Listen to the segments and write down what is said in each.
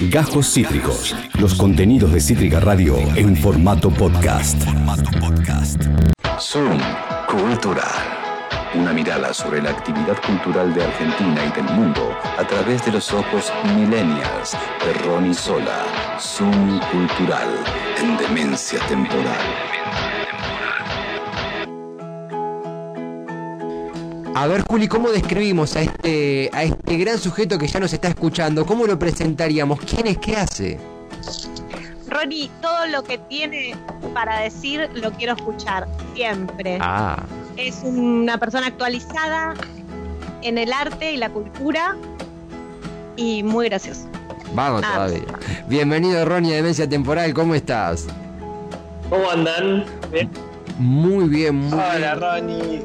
Gajos Cítricos. Los contenidos de Cítrica Radio en formato podcast. Zoom Cultural. Una mirada sobre la actividad cultural de Argentina y del mundo a través de los ojos millennials de Ronnie Sola. Zoom Cultural en Demencia Temporal. A ver, Juli, ¿cómo describimos a este, a este gran sujeto que ya nos está escuchando? ¿Cómo lo presentaríamos? ¿Quién es? ¿Qué hace? Ronnie, todo lo que tiene para decir lo quiero escuchar, siempre. Ah. Es una persona actualizada en el arte y la cultura y muy gracioso. Vamos todavía. Bienvenido, Ronnie, a Demencia Temporal, ¿cómo estás? ¿Cómo andan? Muy bien, muy bien. Hola, Ronnie.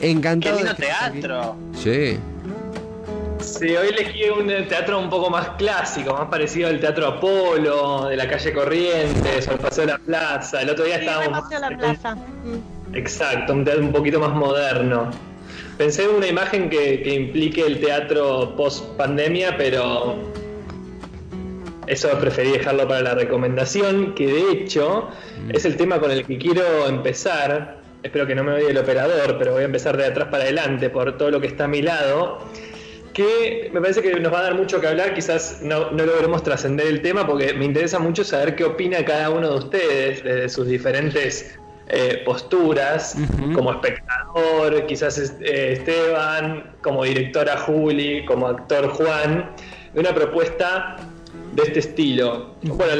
Encantado. Qué lindo teatro. Sí. Sí, hoy elegí un teatro un poco más clásico, más parecido al Teatro Apolo, de la calle Corrientes, al Paseo de la Plaza. El otro día sí, estábamos. Paseo de la Plaza. Exacto, un teatro un poquito más moderno. Pensé en una imagen que, que implique el teatro post pandemia, pero eso preferí dejarlo para la recomendación, que de hecho mm. es el tema con el que quiero empezar espero que no me odie el operador, pero voy a empezar de atrás para adelante por todo lo que está a mi lado, que me parece que nos va a dar mucho que hablar, quizás no, no logremos trascender el tema porque me interesa mucho saber qué opina cada uno de ustedes desde sus diferentes eh, posturas, como espectador, quizás eh, Esteban, como directora Juli, como actor Juan, de una propuesta de este estilo. Bueno,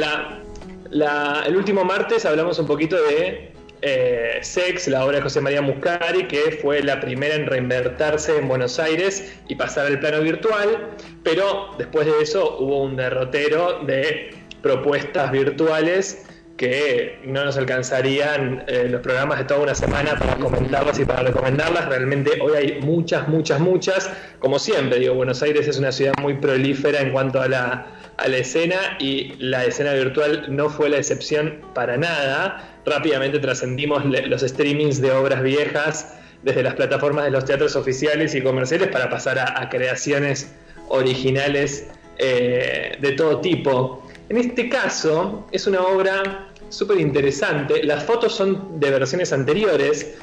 la, el último martes hablamos un poquito de eh, Sex, la obra de José María Muscari, que fue la primera en reinvertirse en Buenos Aires y pasar al plano virtual, pero después de eso hubo un derrotero de propuestas virtuales que no nos alcanzarían eh, los programas de toda una semana para comentarlas y para recomendarlas. Realmente hoy hay muchas, muchas, muchas. Como siempre, digo, Buenos Aires es una ciudad muy prolífera en cuanto a la, a la escena y la escena virtual no fue la excepción para nada rápidamente trascendimos los streamings de obras viejas desde las plataformas de los teatros oficiales y comerciales para pasar a, creaciones originales eh, de todo tipo. En este caso es una obra súper interesante. Las fotos son de versiones anteriores,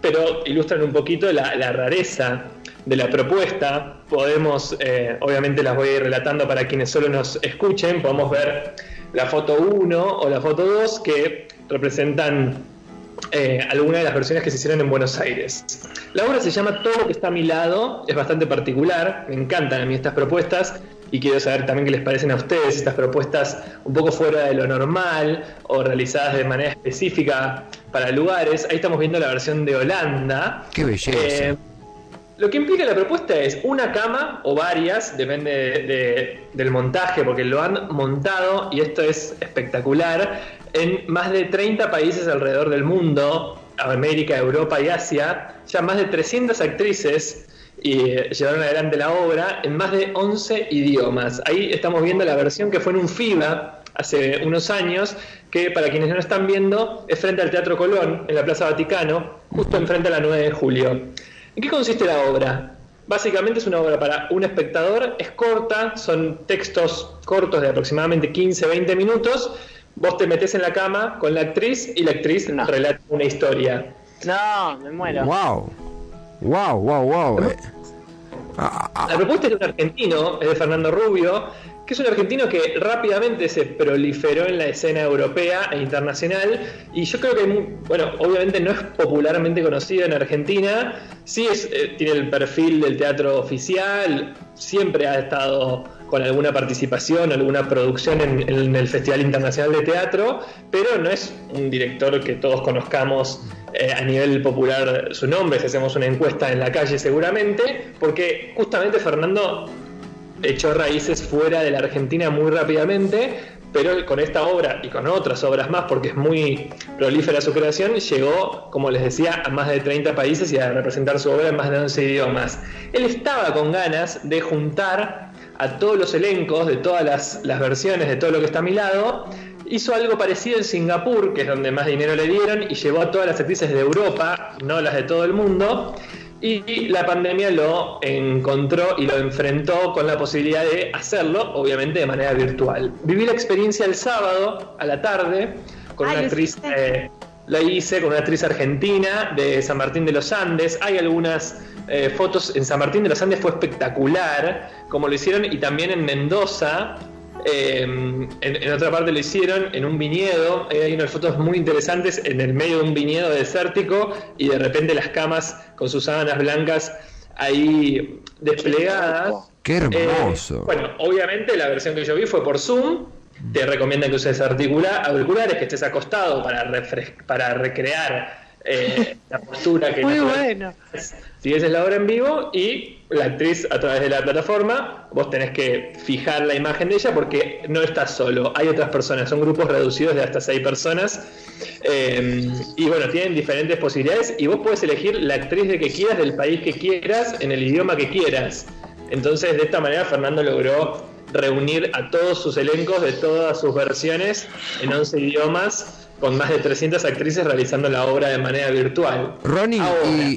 pero ilustran un poquito la, rareza de la propuesta. Podemos, eh, obviamente las voy a ir relatando para quienes solo nos escuchen, podemos ver la foto 1 o la foto 2 que representan eh, algunas de las versiones que se hicieron en Buenos Aires. La obra se llama Todo lo que está a mi lado, es bastante particular, me encantan a mí estas propuestas y quiero saber también qué les parecen a ustedes estas propuestas un poco fuera de lo normal o realizadas de manera específica para lugares. Ahí estamos viendo la versión de Holanda. Qué belleza. Eh, lo que implica la propuesta es una cama o varias, depende del montaje, porque lo han montado, y esto es espectacular, en más de 30 países alrededor del mundo, América, Europa y Asia, ya más de 300 actrices y eh, llevaron adelante la obra en más de 11 idiomas. Ahí estamos viendo la versión que fue en un FIBA hace unos años, que para quienes no lo están viendo es frente al Teatro Colón, en la Plaza Vaticano, justo enfrente a la 9 de julio. ¿En qué consiste la obra? Básicamente es una obra para un espectador, es corta, son textos cortos de aproximadamente 15-20 minutos. Vos te metes en la cama con la actriz y la actriz relata una historia. No, me muero. Wow. Wow, wow, wow. La propuesta es de un argentino, es de Fernando Rubio, que es un argentino que rápidamente se proliferó en la escena europea e internacional y yo creo que, bueno, obviamente no es popularmente conocido en Argentina, sí es, eh, tiene el perfil del teatro oficial, siempre ha estado con alguna participación, alguna producción en, en, el Festival Internacional de Teatro, pero no es un director que todos conozcamos eh, a nivel popular su nombre, si hacemos una encuesta en la calle seguramente, porque justamente Fernando echó raíces fuera de la Argentina muy rápidamente, pero con esta obra y con otras obras más, porque es muy prolífera su creación, llegó, como les decía, a más de 30 países y a representar su obra en más de 11 idiomas. Él estaba con ganas de juntar a todos los elencos de todas las, las versiones de todo lo que está a mi lado. Hizo algo parecido en Singapur, que es donde más dinero le dieron, y llevó a todas las actrices de Europa, no las de todo el mundo, y la pandemia lo encontró y lo enfrentó con la posibilidad de hacerlo, obviamente de manera virtual. Viví la experiencia el sábado a la tarde con Ah, una ¿lo actriz, eh, la hice con una actriz argentina de San Martín de los Andes. Hay algunas eh, fotos en San Martín de los Andes, fue espectacular como lo hicieron y también en Mendoza. Eh, en, en otra parte lo hicieron en un viñedo. eh, hay unas fotos muy interesantes en el medio de un viñedo desértico y de repente las camas con sus sábanas blancas ahí desplegadas. Qué hermoso. Eh, bueno, obviamente la versión que yo vi fue por Zoom. Te recomiendan que uses auriculares, que estés acostado para, para recrear eh, la postura que Muy no- bueno. Si ves la obra en vivo y la actriz a través de la plataforma, vos tenés que fijar la imagen de ella porque no estás solo, hay otras personas, son grupos reducidos de hasta seis personas. eh, y bueno, tienen diferentes posibilidades y vos puedes elegir la actriz de que quieras, del país que quieras, en el idioma que quieras. Entonces, de esta manera, Fernando logró reunir a todos sus elencos de todas sus versiones en 11 idiomas, con más de 300 actrices realizando la obra de manera virtual. Ronnie,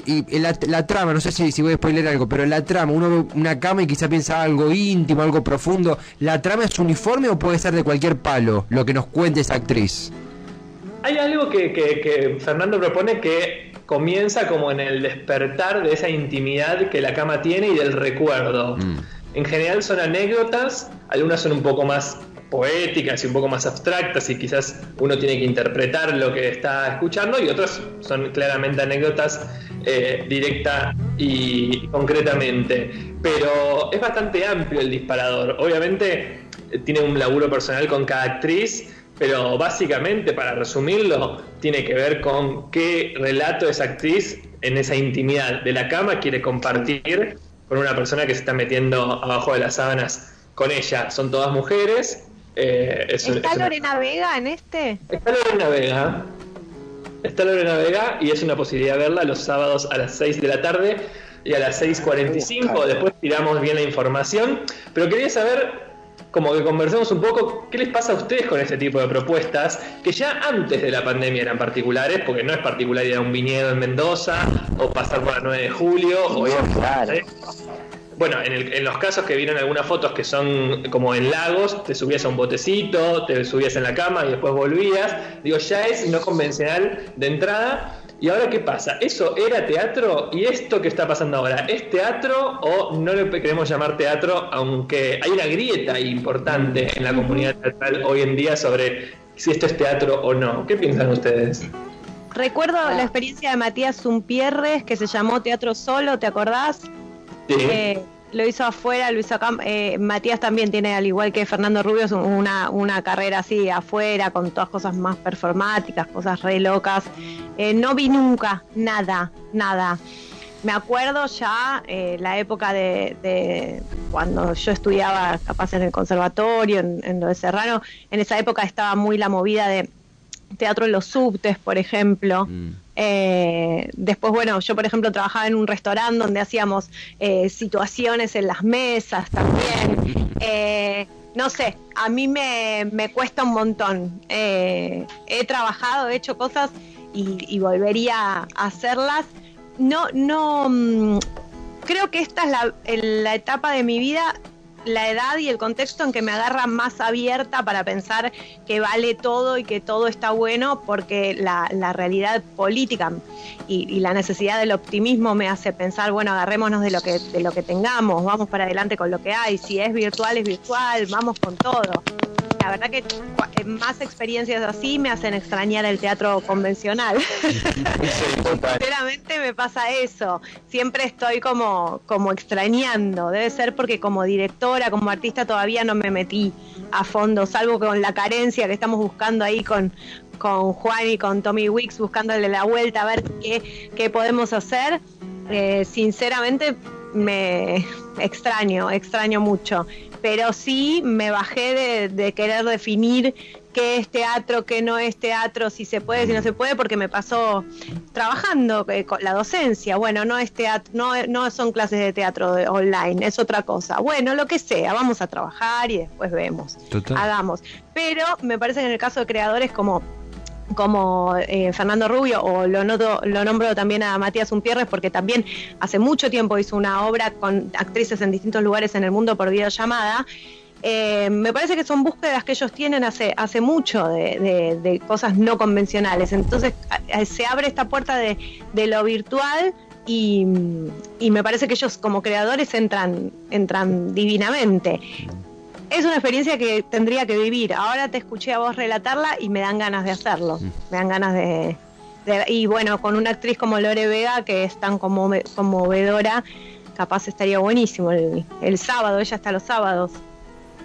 y, y la, la trama, no sé si, si voy a spoiler algo, pero la trama, uno ve una cama y quizá piensa algo íntimo, algo profundo. ¿La trama es uniforme o puede ser de cualquier palo lo que nos cuente esa actriz? Hay algo que, que- que Fernando propone que comienza como en el despertar de esa intimidad que la cama tiene y del recuerdo. Mm. En general son anécdotas, algunas son un poco más poéticas y un poco más abstractas y quizás uno tiene que interpretar lo que está escuchando y otras son claramente anécdotas eh, directa y concretamente. Pero es bastante amplio el disparador. Obviamente eh, tiene un laburo personal con cada actriz, pero básicamente, para resumirlo, tiene que ver con qué relato esa actriz en esa intimidad de la cama quiere compartir con una persona que se está metiendo abajo de las sábanas con ella. Son todas mujeres. Eh, es un- ¿Está es una- Lorena Vega en este? Está Lorena Vega. Está Lorena Vega y es una posibilidad verla los sábados a las 6 de la tarde y a las 6.45. Después tiramos bien la información. Pero quería saber, como que conversemos un poco, ¿qué les pasa a ustedes con este tipo de propuestas? Que ya antes de la pandemia eran particulares, porque no es particular ir a un viñedo en Mendoza o pasar por la 9 de julio o ir a- claro. ¿eh? Bueno, en, el- en los casos que vieron algunas fotos que son como en lagos, te subías a un botecito, te subías en la cama y después volvías. Digo, ya es no convencional de entrada. ¿Y ahora qué pasa? ¿Eso era teatro? ¿Y esto que está pasando ahora? ¿Es teatro o no le queremos llamar teatro? Aunque hay una grieta importante en la comunidad teatral hoy en día sobre si esto es teatro o no. ¿Qué piensan ustedes? Recuerdo la experiencia de Matías Zumpierres que se llamó Teatro Solo, ¿te acordás? Sí. Eh, lo hizo afuera, lo hizo acá. eh, Matías también tiene, al igual que Fernando Rubio, una, una carrera así afuera, con todas cosas más performáticas, cosas re locas. Eh, no vi nunca nada, nada. Me acuerdo ya eh, la época de, de cuando yo estudiaba capaz en el conservatorio, en, en lo de Serrano, en esa época estaba muy la movida de teatro en los subtes, por ejemplo. Mm. Eh, después, bueno, yo por ejemplo trabajaba en un restaurante donde hacíamos eh, situaciones en las mesas también. Eh, no sé, a mí me, me cuesta un montón. He trabajado, he hecho cosas y, y volvería a hacerlas. No, no, mm, creo que esta es la, la etapa de mi vida, la edad y el contexto en que me agarra más abierta para pensar que vale todo y que todo está bueno, porque la, realidad política y, y la necesidad del optimismo me hace pensar, bueno, agarrémonos de lo que de lo que tengamos, vamos para adelante con lo que hay, si es virtual es virtual, vamos con todo. La verdad que eh, más experiencias así me hacen extrañar el teatro convencional. Sinceramente me pasa eso. Siempre estoy como, como extrañando. Debe ser porque como directora, como artista todavía no me metí a fondo, salvo con la carencia que estamos buscando ahí con, con Juan y con Tommy Wicks, buscándole la vuelta a ver qué, qué podemos hacer. Eh, sinceramente me extraño, extraño mucho. Pero sí me bajé de, de querer definir qué es teatro, qué no es teatro, si se puede, si no se puede, porque me pasó trabajando eh, con la docencia. Bueno, no es teatro, no, no son clases de teatro de- online, es otra cosa. Bueno, lo que sea, vamos a trabajar y después vemos Total. hagamos. Pero me parece que en el caso de creadores como como eh, Fernando Rubio, o lo, noto, lo nombro también a Matías Umpierres, porque también hace mucho tiempo hizo una obra con actrices en distintos lugares en el mundo por videollamada. Eh, me parece que son búsquedas que ellos tienen hace, hace mucho de, cosas no convencionales. Entonces se abre esta puerta de, lo virtual y, y, me parece que ellos como creadores entran, entran divinamente es una experiencia que tendría que vivir. Ahora te escuché a vos relatarla y me dan ganas de hacerlo. Mm. Me dan ganas de, Y bueno, con una actriz como Lore Vega, que es tan conmovedora, capaz estaría buenísimo el, el sábado. Ella está los sábados.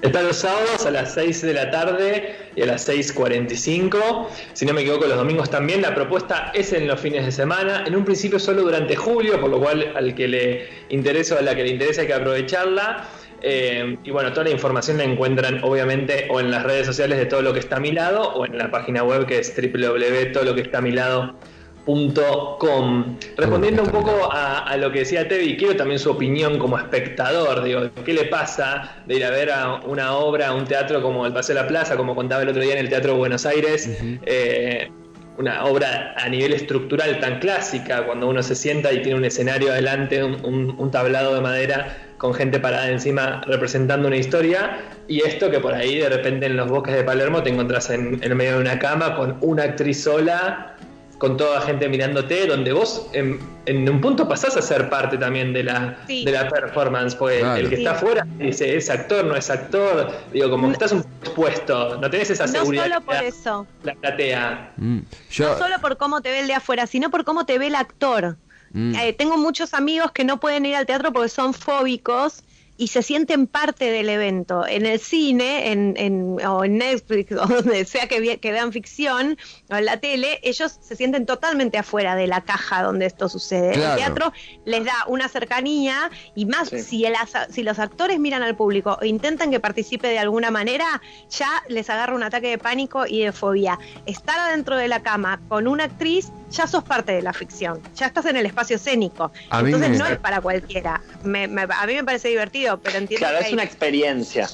Está los sábados a las 6 de la tarde y a las 6.45. Si no me equivoco, los domingos también. La propuesta es en los fines de semana. En un principio solo durante julio, por lo cual al que le interesa o a la que le interesa hay que aprovecharla. Eh, y bueno, toda la información la encuentran obviamente o en las redes sociales de todo lo que está a mi lado o en la página web que es www.todoloquestamilado.com. Respondiendo un poco a, lo que decía Tevi, quiero también su opinión como espectador. Digo, ¿qué le pasa de ir a ver a una obra, a un teatro como el Paseo de la Plaza, como contaba el otro día en el Teatro de Buenos Aires? Eh, una obra a nivel estructural tan clásica, cuando uno se sienta y tiene un escenario adelante, un tablado de madera con gente parada encima representando una historia, y esto que por ahí de repente en los bosques de Palermo te encontrás en, el medio de una cama con una actriz sola, con toda gente mirándote, donde vos en, un punto pasás a ser parte también de la, de la performance, pues el que está afuera dice, es actor, no es actor, digo, como que estás un poco expuesto, no tenés esa seguridad. No solo por eso. La platea. Mm, no solo por cómo te ve el de afuera, sino por cómo te ve el actor. Mm. Eh, tengo muchos amigos que no pueden ir al teatro porque son fóbicos y se sienten parte del evento. En el cine, en, en, o en Netflix, o donde sea que, que, vean ficción, o en la tele, ellos se sienten totalmente afuera de la caja donde esto sucede. El teatro les da una cercanía y más si, el, si los actores miran al público e intentan que participe de alguna manera, ya les agarra un ataque de pánico y de fobia. Estar adentro de la cama con una actriz ya sos parte de la ficción, ya estás en el espacio escénico. Entonces no es para cualquiera. a mí me parece divertido, pero entiendo claro, es una experiencia.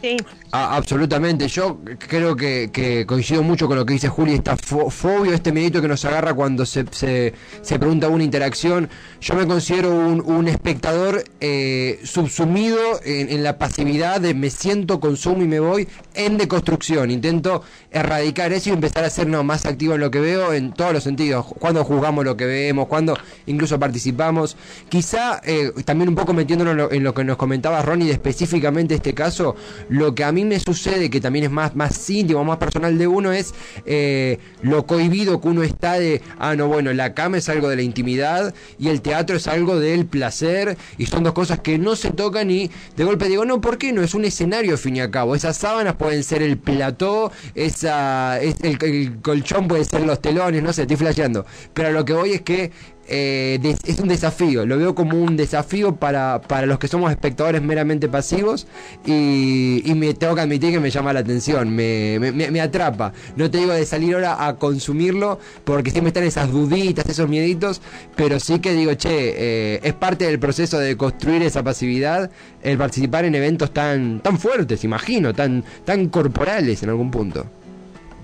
Sí. Ah, absolutamente, yo creo que, coincido mucho con lo que dice Juli, esta fobia, este medito que nos agarra cuando se, se, pregunta una interacción. Yo me considero un, espectador eh, subsumido en, la pasividad de me siento, consumo y me voy en deconstrucción. Intento erradicar eso y empezar a ser más activo en lo que veo en todos los sentidos. Cuando juzgamos lo que vemos, cuando incluso participamos. Quizá eh, también un poco metiéndonos en lo, que nos comentaba Ronnie de específicamente este caso, lo que a mí me sucede, que también es más, más íntimo, más personal de uno, es eh, lo cohibido que uno está de, ah, no, bueno, la cama es algo de la intimidad y el teatro es algo del placer y son dos cosas que no se tocan y de golpe digo, no, ¿por qué no? Es un escenario, al fin y al cabo. Esas sábanas pueden ser el plató, esa, el, el colchón puede ser los telones, no sé, estoy flasheando. Pero lo que voy es que eh, es un desafío, lo veo como un desafío para, para los que somos espectadores meramente pasivos y, me tengo que admitir que me llama la atención, me, me, atrapa. No te digo de salir ahora a consumirlo porque siempre están esas duditas, esos mieditos, pero sí que digo, che, eh, es parte del proceso de construir esa pasividad el participar en eventos tan, tan fuertes, imagino, tan, tan corporales en algún punto.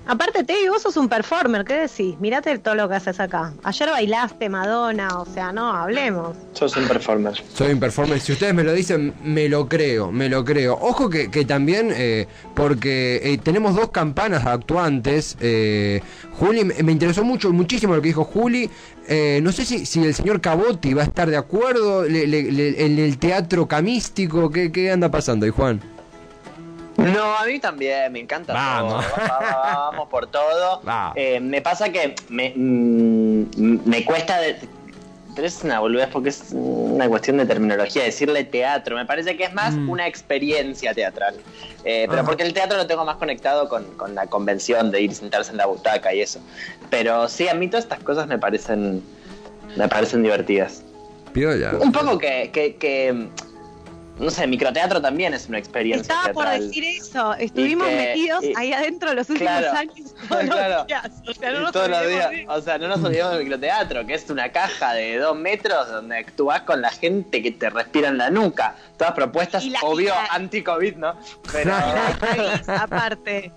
Aparte, Tevi, vos sos un performer, ¿qué decís? Mirate todo lo que haces acá. Ayer bailaste Madonna, o sea, no, hablemos. Sos un performer. Soy un performer. Si ustedes me lo dicen, me lo creo, me lo creo. Ojo que, también, eh, porque eh, tenemos dos campanas actuantes. Eh, Juli, me interesó mucho, muchísimo lo que dijo Juli. no sé si, si el señor Cabotti va a estar de acuerdo en el teatro camístico. ¿Qué, ¿Qué anda pasando ahí, Juan? No, a mí también, me encanta vamos. todo. Vamos, por todo. Eh, me pasa que me, mm, me cuesta. pero es una boludez porque es una cuestión de terminología. Decirle teatro, me parece que es más mm. una experiencia teatral. Eh, pero ah. porque el teatro lo tengo más conectado con, la convención de ir y sentarse en la butaca y eso. Pero sí, a mí todas estas cosas me parecen, me parecen divertidas. Un poco que, que no sé, microteatro también es una experiencia. Estaba por decir eso. Estuvimos metidos ahí adentro los últimos años todos los días. O sea, no nos todos los días. O sea, no nos olvidamos del microteatro, que es una caja de dos metros donde actúas con la gente que te respira en la nuca. Todas propuestas, obvio, anti-COVID, ¿no? Pero. aparte.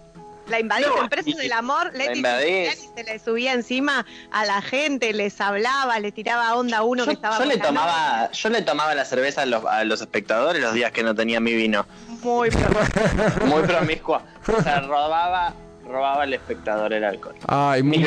La invadís en Presos del Amor, Leti se le subía encima a la gente, les hablaba, le tiraba onda a uno que estaba yo le tomaba Yo le tomaba la cerveza a los, espectadores los días que no tenía mi vino. Muy promiscua. Muy promiscua. Se robaba robaba al espectador el alcohol. Ay, muy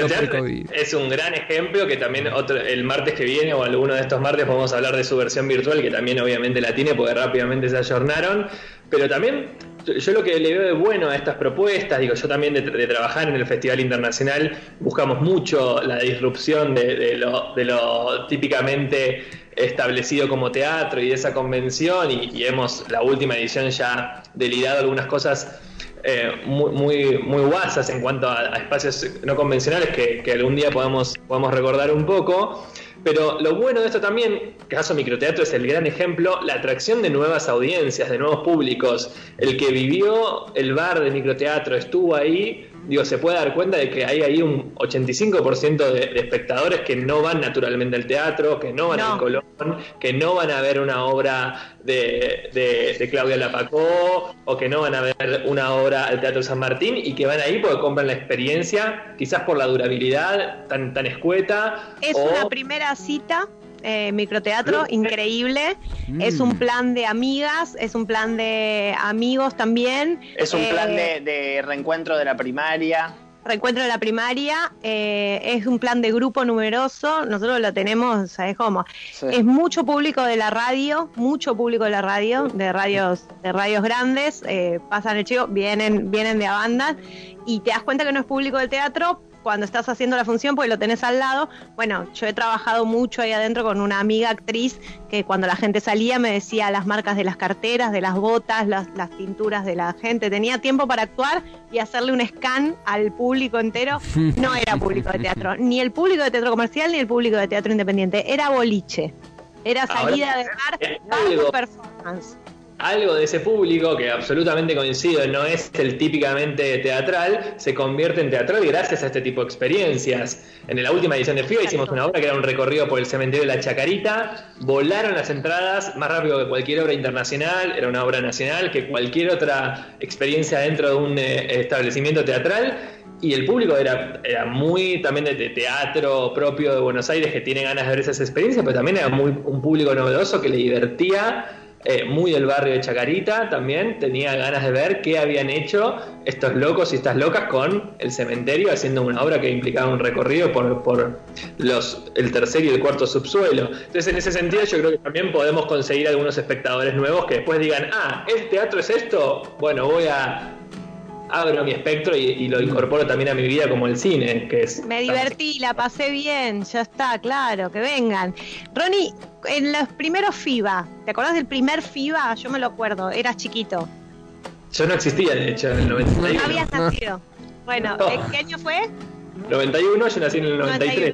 Es un gran ejemplo que también otro, el martes que viene o alguno de estos martes vamos a hablar de su versión virtual, que también obviamente la tiene porque rápidamente se ayornaron. Pero también yo lo que le veo de bueno a estas propuestas, digo, yo también de, trabajar en el Festival Internacional buscamos mucho la disrupción de, lo, típicamente establecido como teatro y de esa convención y, hemos la última edición ya delirado algunas cosas eh, muy, muy, muy guasas en cuanto a, espacios no convencionales que, algún día podamos, podamos recordar un poco. Pero lo bueno de esto también, caso microteatro es el gran ejemplo, la atracción de nuevas audiencias, de nuevos públicos. El que vivió el bar de microteatro, estuvo ahí, digo, se puede dar cuenta de que hay ahí un 85% de, de, espectadores que no van naturalmente al teatro, que no van al Colón, que no van a ver una obra de, de, Claudia Lapacó o que no van a ver una obra al Teatro San Martín y que van ahí porque compran la experiencia, quizás por la durabilidad tan, tan escueta. Es una primera cita eh, microteatro increíble. Es un mm. plan de amigas, es un plan de amigos también. Es un plan eh, de, reencuentro de la primaria. Reencuentro de la primaria, eh, es un plan de grupo numeroso, nosotros lo tenemos, ¿sabes cómo? Es mucho público de la radio, mucho público de la radio, de radios, de radios grandes, pasan el chico, vienen, vienen de a bandas, y te das cuenta que no es público del teatro, cuando estás haciendo la función, porque lo tenés al lado. Bueno, yo he trabajado mucho ahí adentro con una amiga actriz que cuando la gente salía me decía las marcas de las carteras, de las botas, las, las pinturas de la gente. Tenía tiempo para actuar y hacerle un scan al público entero. No era público de teatro, ni el público de teatro comercial ni el público de teatro independiente. Era boliche. Era salida de bar, performance algo de ese público, que absolutamente coincido, no es el típicamente teatral, se convierte en teatral gracias a este tipo de experiencias. En la última edición de FIBA hicimos una obra que era un recorrido por el cementerio de la Chacarita, volaron las entradas más rápido que cualquier obra internacional, era una obra nacional, que cualquier otra experiencia dentro de un eh, establecimiento teatral. Y el público era, era muy también de teatro propio de Buenos Aires que tiene ganas de ver esas experiencias, pero también era muy, un público novedoso que le divertía eh, muy del barrio de Chacarita también, tenía ganas de ver qué habían hecho estos locos y estas locas con el cementerio, haciendo una obra que implicaba un recorrido por, por los, el tercer y el cuarto subsuelo. Entonces, en ese sentido, yo creo que también podemos conseguir algunos espectadores nuevos que después digan, ah, ¿el teatro es esto? Bueno, voy a abro mi espectro y, lo incorporo también a mi vida como el cine, que es... Me divertí, la pasé bien, ya está, claro, que vengan. Ronnie, en los primeros FIBA, ¿te acordás del primer FIBA? Yo me lo acuerdo, eras chiquito. Yo no existía, de hecho, en el 91. No habías nacido. Bueno, ¿qué año fue? 91, yo nací en el 93.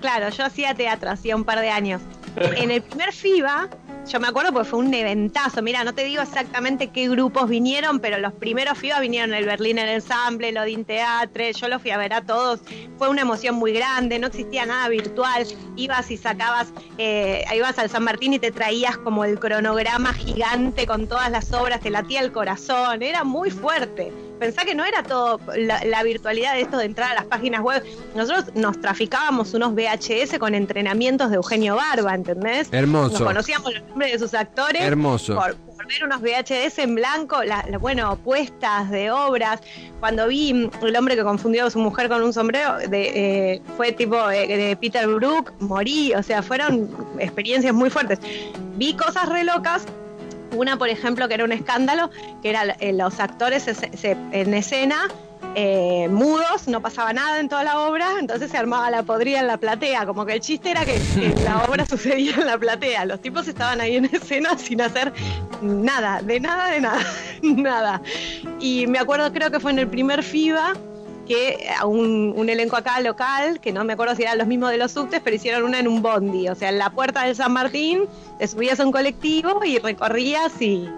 Claro, yo hacía teatro, hacía un par de años. En el primer FIBA yo me acuerdo porque fue un eventazo. Mira, no te digo exactamente qué grupos vinieron, pero los primeros FIBA vinieron el Berlín en Ensemble, el Odin Teatre. Yo los fui a ver a todos. Fue una emoción muy grande, no existía nada virtual. Ibas y sacabas, eh, ibas al San Martín y te traías como el cronograma gigante con todas las obras, te latía el corazón. Era muy fuerte pensá que no era todo la, virtualidad de esto de entrar a las páginas web. Nosotros nos traficábamos unos VHS con entrenamientos de Eugenio Barba, ¿entendés? Hermoso. Nos conocíamos los nombres de sus actores. Hermoso. Por, ver unos VHS en blanco, la, bueno, puestas de obras. Cuando vi el hombre que confundió a su mujer con un sombrero, de, eh, fue tipo eh, de Peter Brook, morí, o sea, fueron experiencias muy fuertes. Vi cosas re locas una, por ejemplo, que era un escándalo, que era eh, los actores en escena eh, mudos, no pasaba nada en toda la obra, entonces se armaba la podrida en la platea, como que el chiste era que, la obra sucedía en la platea, los tipos estaban ahí en escena sin hacer nada, de nada, de nada, nada. Y me acuerdo, creo que fue en el primer FIBA, que un, un, elenco acá local, que no me acuerdo si eran los mismos de los subtes, pero hicieron una en un bondi, o sea, en la puerta del San Martín, te subías a un colectivo y recorrías y,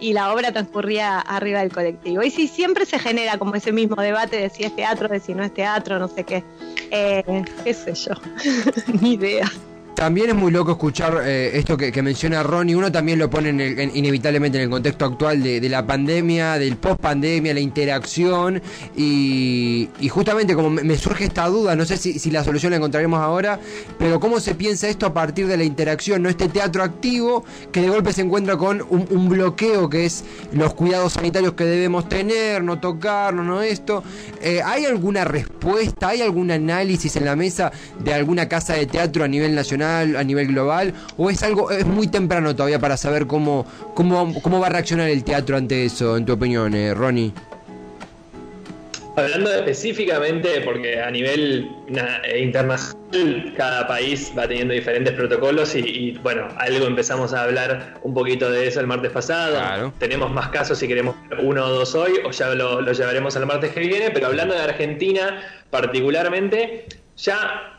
y la obra transcurría arriba del colectivo. Y sí, siempre se genera como ese mismo debate de si es teatro, de si no es teatro, no sé qué. Eh, qué sé yo, ni idea. También es muy loco escuchar eh, esto que, menciona Ronnie. Uno también lo pone inevitablemente en el contexto actual de, la pandemia, del post pandemia, la interacción. Y, justamente como me, surge esta duda, no sé si, la solución la encontraremos ahora, pero cómo se piensa esto a partir de la interacción, no este teatro activo que de golpe se encuentra con un, bloqueo que es los cuidados sanitarios que debemos tener, no tocarnos, no esto. Eh, ¿Hay alguna respuesta, hay algún análisis en la mesa de alguna casa de teatro a nivel nacional, a nivel global? ¿O es algo, es muy temprano todavía para saber cómo, cómo, cómo va a reaccionar el teatro ante eso, en tu opinión, eh, Ronnie? Hablando específicamente, porque a nivel eh, internacional cada país va teniendo diferentes protocolos y, bueno, algo empezamos a hablar un poquito de eso el martes pasado. Tenemos más casos si queremos uno o dos hoy o ya lo, lo llevaremos al martes que viene, pero hablando de Argentina particularmente, ya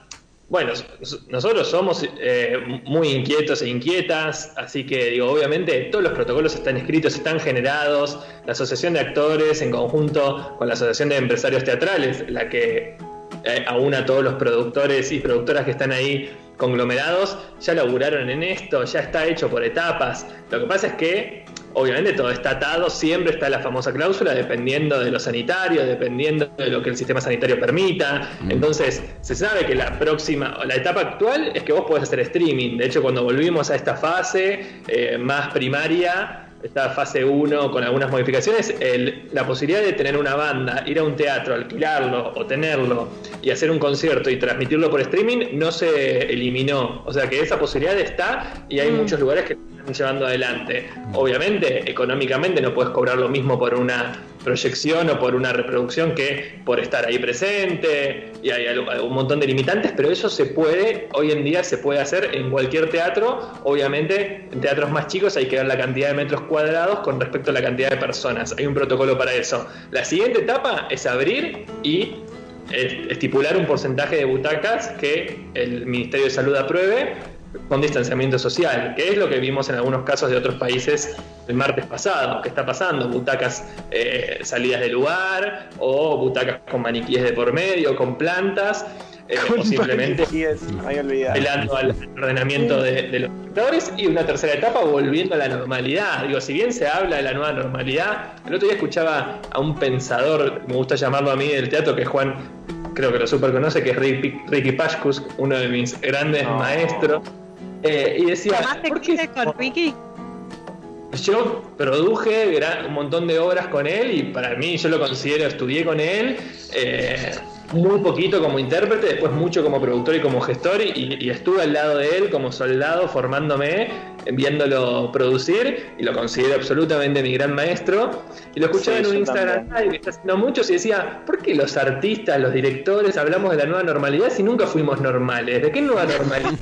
bueno, nosotros somos eh, muy inquietos e inquietas, así que digo, obviamente todos los protocolos están escritos, están generados, la Asociación de Actores en conjunto con la Asociación de Empresarios Teatrales, la que eh, aúna a todos los productores y productoras que están ahí conglomerados, ya laburaron en esto, ya está hecho por etapas. Lo que pasa es que obviamente todo está atado, siempre está la famosa cláusula dependiendo de lo sanitario, dependiendo de lo que el sistema sanitario permita. Mm. Entonces, se sabe que la próxima, la etapa actual es que vos podés hacer streaming. De hecho, cuando volvimos a esta fase eh, más primaria, esta fase 1 con algunas modificaciones, la posibilidad de tener una banda, ir a un teatro, alquilarlo o tenerlo y hacer un concierto y transmitirlo por streaming no se eliminó. O sea que esa posibilidad está y hay mm. muchos lugares que están llevando adelante. Obviamente, económicamente no puedes cobrar lo mismo por una proyección o por una reproducción que por estar ahí presente y hay un montón de limitantes, pero eso se puede, hoy en día se puede hacer en cualquier teatro, obviamente en teatros más chicos hay que ver la cantidad de metros cuadrados con respecto a la cantidad de personas, hay un protocolo para eso. La siguiente etapa es abrir y estipular un porcentaje de butacas que el Ministerio de Salud apruebe con distanciamiento social, que es lo que vimos en algunos casos de otros países el martes pasado, que está pasando, butacas eh, salidas de lugar o butacas con maniquíes de por medio, con plantas, eh, o simplemente pelando al ordenamiento de, los espectadores y una tercera etapa volviendo a la normalidad. Digo, si bien se habla de la nueva normalidad, el otro día escuchaba a un pensador, me gusta llamarlo a mí del teatro, que Juan creo que lo super conoce, que es Ricky, Ricky Pashkus, uno de mis grandes maestros. Eh, y decía. ¿Por qué con Ricky? Yo produje un montón de obras con él y para mí yo lo considero, estudié con él. Eh, muy poquito como intérprete, después mucho como productor y como gestor y, estuve al lado de él como soldado formándome, viéndolo producir y lo considero absolutamente mi gran maestro. Y lo escuchaba en un Instagram Live que está haciendo muchos y decía, ¿por qué los artistas, los directores hablamos de la nueva normalidad si nunca fuimos normales? ¿De qué nueva normalidad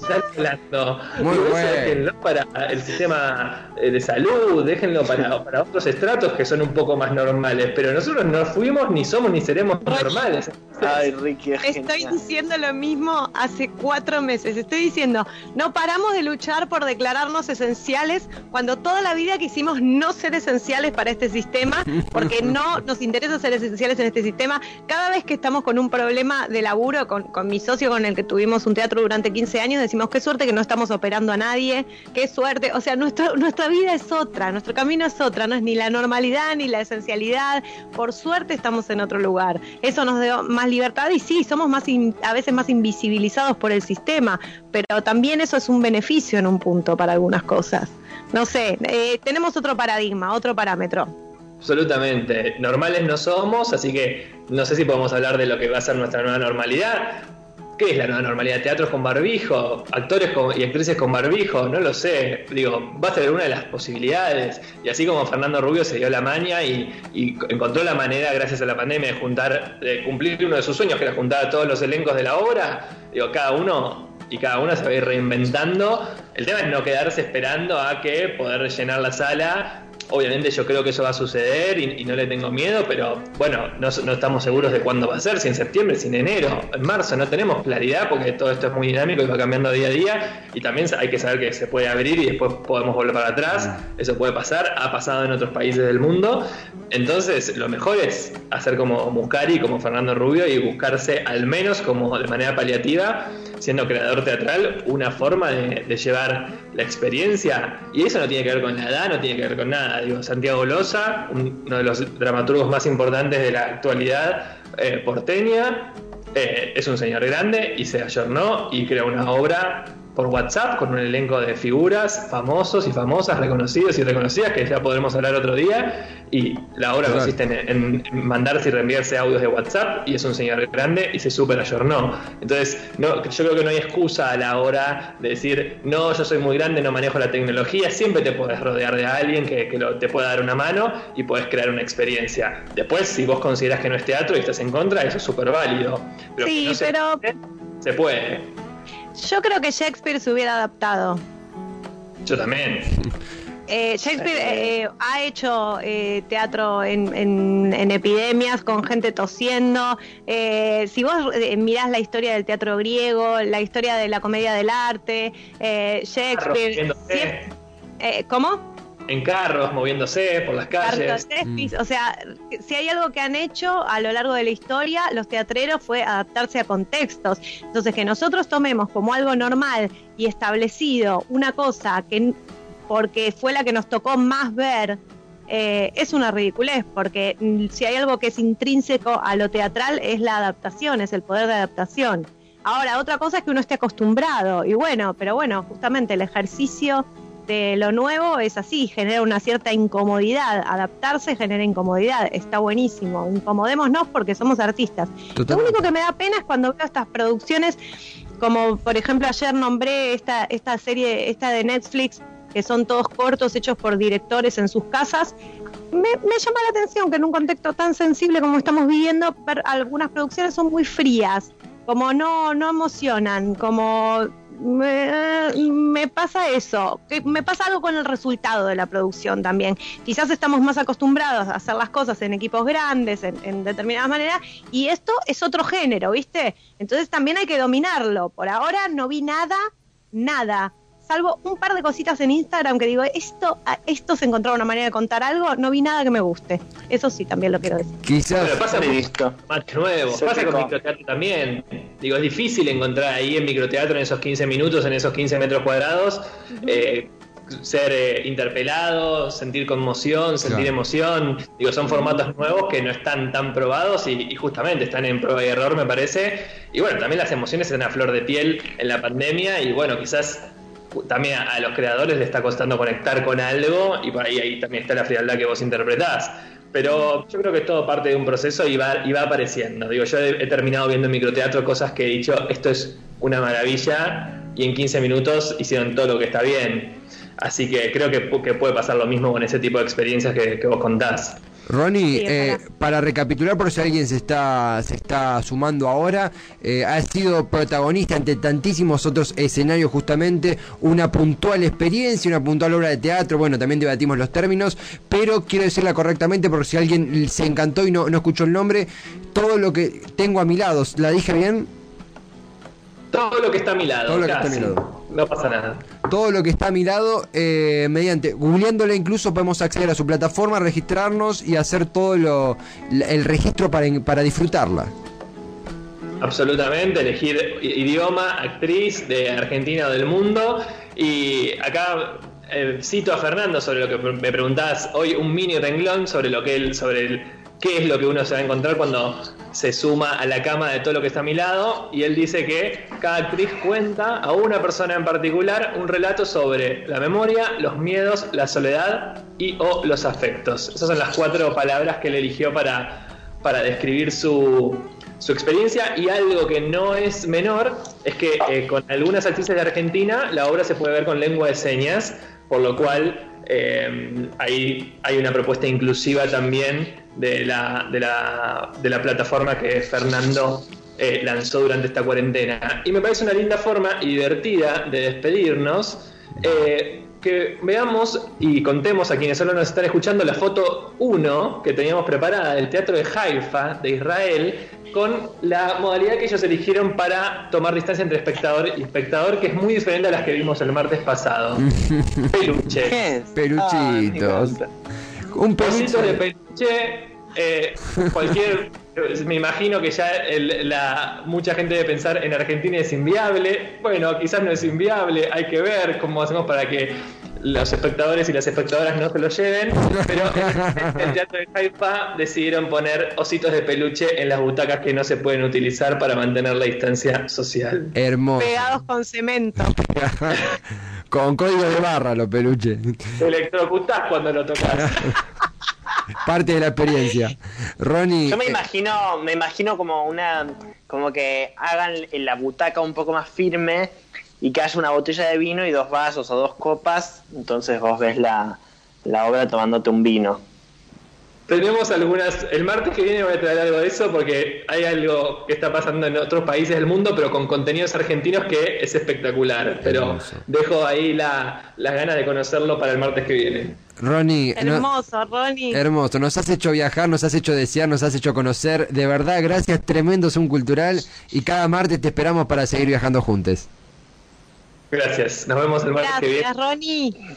están hablando? Muy Déjenlo para el sistema eh, de salud, déjenlo para, para otros estratos que son un poco más normales, pero nosotros no fuimos, ni somos, ni seremos normales. Ay, Ricky, Estoy diciendo lo mismo hace cuatro meses. Estoy diciendo, no paramos de luchar por declararnos esenciales cuando toda la vida quisimos no ser esenciales para este sistema, porque no nos interesa ser esenciales en este sistema. Cada vez que estamos con un problema de laburo, con, mi socio con el que tuvimos un teatro durante 15 años, decimos, qué suerte que no estamos operando a nadie, qué suerte. O sea, nuestra, nuestra vida es otra, nuestro camino es otra, no es ni la normalidad ni la esencialidad. Por suerte estamos en otro lugar. Eso nos da más libertad y sí, somos más a veces más invisibilizados por el sistema, pero también eso es un beneficio en un punto para algunas cosas. No sé, eh, tenemos otro paradigma, otro parámetro. Absolutamente, normales no somos, así que no sé si podemos hablar de lo que va a ser nuestra nueva normalidad, ¿Qué es la nueva normalidad? ¿Teatros con barbijo? ¿Actores y actrices con barbijo? No lo sé. Digo, va a ser una de las posibilidades. Y así como Fernando Rubio se dio la maña y, encontró la manera, gracias a la pandemia, de juntar, de cumplir uno de sus sueños, que era juntar a todos los elencos de la obra. Digo, cada uno y cada uno se va a ir reinventando. El tema es no quedarse esperando a que poder rellenar la sala. Obviamente yo creo que eso va a suceder y, no le tengo miedo, pero bueno, no, estamos seguros de cuándo va a ser, si en septiembre, si en enero, en marzo, no tenemos claridad porque todo esto es muy dinámico y va cambiando día a día. Y también hay que saber que se puede abrir y después podemos volver para atrás, eso puede pasar, ha pasado en otros países del mundo. Entonces, lo mejor es hacer como Muscari, como Fernando Rubio y buscarse al menos como de manera paliativa, siendo creador teatral, una forma de, llevar la experiencia. Y eso no tiene que ver con la edad, no tiene que ver con nada. Digo, Santiago Loza, uno de los dramaturgos más importantes de la actualidad eh, porteña, eh, es un señor grande y se ayornó y creó una obra por WhatsApp con un elenco de figuras famosos y famosas, reconocidos y reconocidas, que ya podremos hablar otro día. Y la obra consiste en, mandarse y reenviarse audios de WhatsApp y es un señor grande y se super ayornó. Entonces, no, yo creo que no hay excusa a la hora de decir, no, yo soy muy grande, no manejo la tecnología. Siempre te puedes rodear de alguien que, te pueda dar una mano y puedes crear una experiencia. Después, si vos consideras que no es teatro y estás en contra, eso es súper válido. sí, pero... se puede. Yo creo que Shakespeare se hubiera adaptado. Yo también. Eh, Shakespeare eh, ha hecho eh, teatro en, epidemias con gente tosiendo. si vos mirás la historia del teatro griego, la historia de la comedia del arte, Shakespeare. ¿Cómo? En carros, moviéndose por las calles. Mm. O sea, si hay algo que han hecho a lo largo de la historia, los teatreros fue adaptarse a contextos. Entonces, que nosotros tomemos como algo normal y establecido una cosa que porque fue la que nos tocó más ver, eh, es una ridiculez, porque si hay algo que es intrínseco a lo teatral es la adaptación, es el poder de adaptación. Ahora, otra cosa es que uno esté acostumbrado, y bueno, pero bueno, justamente el ejercicio de lo nuevo es así, genera una cierta incomodidad. Adaptarse genera incomodidad, está buenísimo. Incomodémonos porque somos artistas. Lo único que me da pena es cuando veo estas producciones, como por ejemplo ayer nombré esta, esta serie, esta de Netflix, que son todos cortos hechos por directores en sus casas. Me, me llama la atención que en un contexto tan sensible como estamos viviendo, algunas producciones son muy frías, como no, no emocionan, como me, pasa eso, que me pasa algo con el resultado de la producción también. Quizás estamos más acostumbrados a hacer las cosas en equipos grandes, en, en determinadas maneras, y esto es otro género, ¿viste? Entonces también hay que dominarlo. Por ahora no vi nada, nada salvo un par de cositas en Instagram que digo, esto, esto se encontró una manera de contar algo, no vi nada que me guste. Eso sí, también lo quiero decir. Quizás. Pero pasa con más nuevo, pasa con microteatro también. Digo, es difícil encontrar ahí en microteatro en esos 15 minutos, en esos 15 metros cuadrados, eh, ser eh, interpelado, sentir conmoción, sentir emoción. Digo, son formatos nuevos que no están tan probados y, y, justamente están en prueba y error, me parece. Y bueno, también las emociones están a flor de piel en la pandemia y bueno, quizás también a, los creadores le está costando conectar con algo y por ahí, también está la frialdad que vos interpretás. Pero yo creo que es todo parte de un proceso y va, y va apareciendo. Digo, yo he, terminado viendo en microteatro cosas que he dicho, esto es una maravilla, y en 15 minutos hicieron todo lo que está bien. Así que creo que, puede pasar lo mismo con ese tipo de experiencias que vos contás. Ronnie, eh, para recapitular, por si alguien se está, se está sumando ahora, eh, ha sido protagonista ante tantísimos otros escenarios, justamente, una puntual experiencia, una puntual obra de teatro, bueno, también debatimos los términos, pero quiero decirla correctamente por si alguien se encantó y no, no escuchó el nombre, todo lo que tengo a mi lado, ¿la dije bien? Todo lo que está a mi lado. Todo lo que está a mi lado. No pasa nada. Todo lo que está a mi lado, eh, mediante, googleándole incluso podemos acceder a su plataforma, registrarnos y hacer todo lo, el registro para, para disfrutarla. Absolutamente, elegir idioma, actriz de Argentina o del mundo. Y acá eh, cito a Fernando sobre lo que me preguntabas hoy, un mini renglón sobre lo que él, sobre el qué es lo que uno se va a encontrar cuando se suma a la cama de todo lo que está a mi lado. Y él dice que cada actriz cuenta a una persona en particular un relato sobre la memoria, los miedos, la soledad y o los afectos. Esas son las cuatro palabras que él eligió para, para describir su, experiencia y algo que no es menor es que eh, con algunas actrices de Argentina la obra se puede ver con lengua de señas, por lo cual eh, hay una propuesta inclusiva también de la, de la, de la plataforma que Fernando eh, lanzó durante esta cuarentena. Y me parece una linda forma y divertida de despedirnos. Eh, que veamos y contemos a quienes solo nos están escuchando la foto 1 que teníamos preparada del Teatro de Haifa, de Israel, con la modalidad que ellos eligieron para tomar distancia entre espectador y espectador, que es muy diferente a las que vimos el martes pasado. Peluches. Peluchitos. Un peluche. de peluche peluche, eh, cualquier me imagino que ya la, mucha gente debe pensar en Argentina es inviable. Bueno, quizás no es inviable, hay que ver cómo hacemos para que los espectadores y las espectadoras no se lo lleven. Pero en el teatro de Haifa decidieron poner ositos de peluche en las butacas que no se pueden utilizar para mantener la distancia social. Hermoso. Pegados con cemento. con código de barra los peluches. Te electrocutás cuando lo tocas. Parte de la experiencia. Ronnie. Yo me eh, imagino, me imagino como una, como que hagan la butaca un poco más firme y que haya una botella de vino y dos vasos o dos copas, entonces vos ves la, la obra tomándote un vino. Tenemos algunas. El martes que viene voy a traer algo de eso porque hay algo que está pasando en otros países del mundo, pero con contenidos argentinos que es espectacular. Pero dejo ahí la, las ganas de conocerlo para el martes que viene. Ronnie. Hermoso, Ronnie. Hermoso. Nos has hecho viajar, nos has hecho desear, nos has hecho conocer. De verdad, gracias. Tremendo un cultural. Y cada martes te esperamos para seguir viajando juntos. Gracias. Nos vemos el martes que viene. Gracias, Ronnie.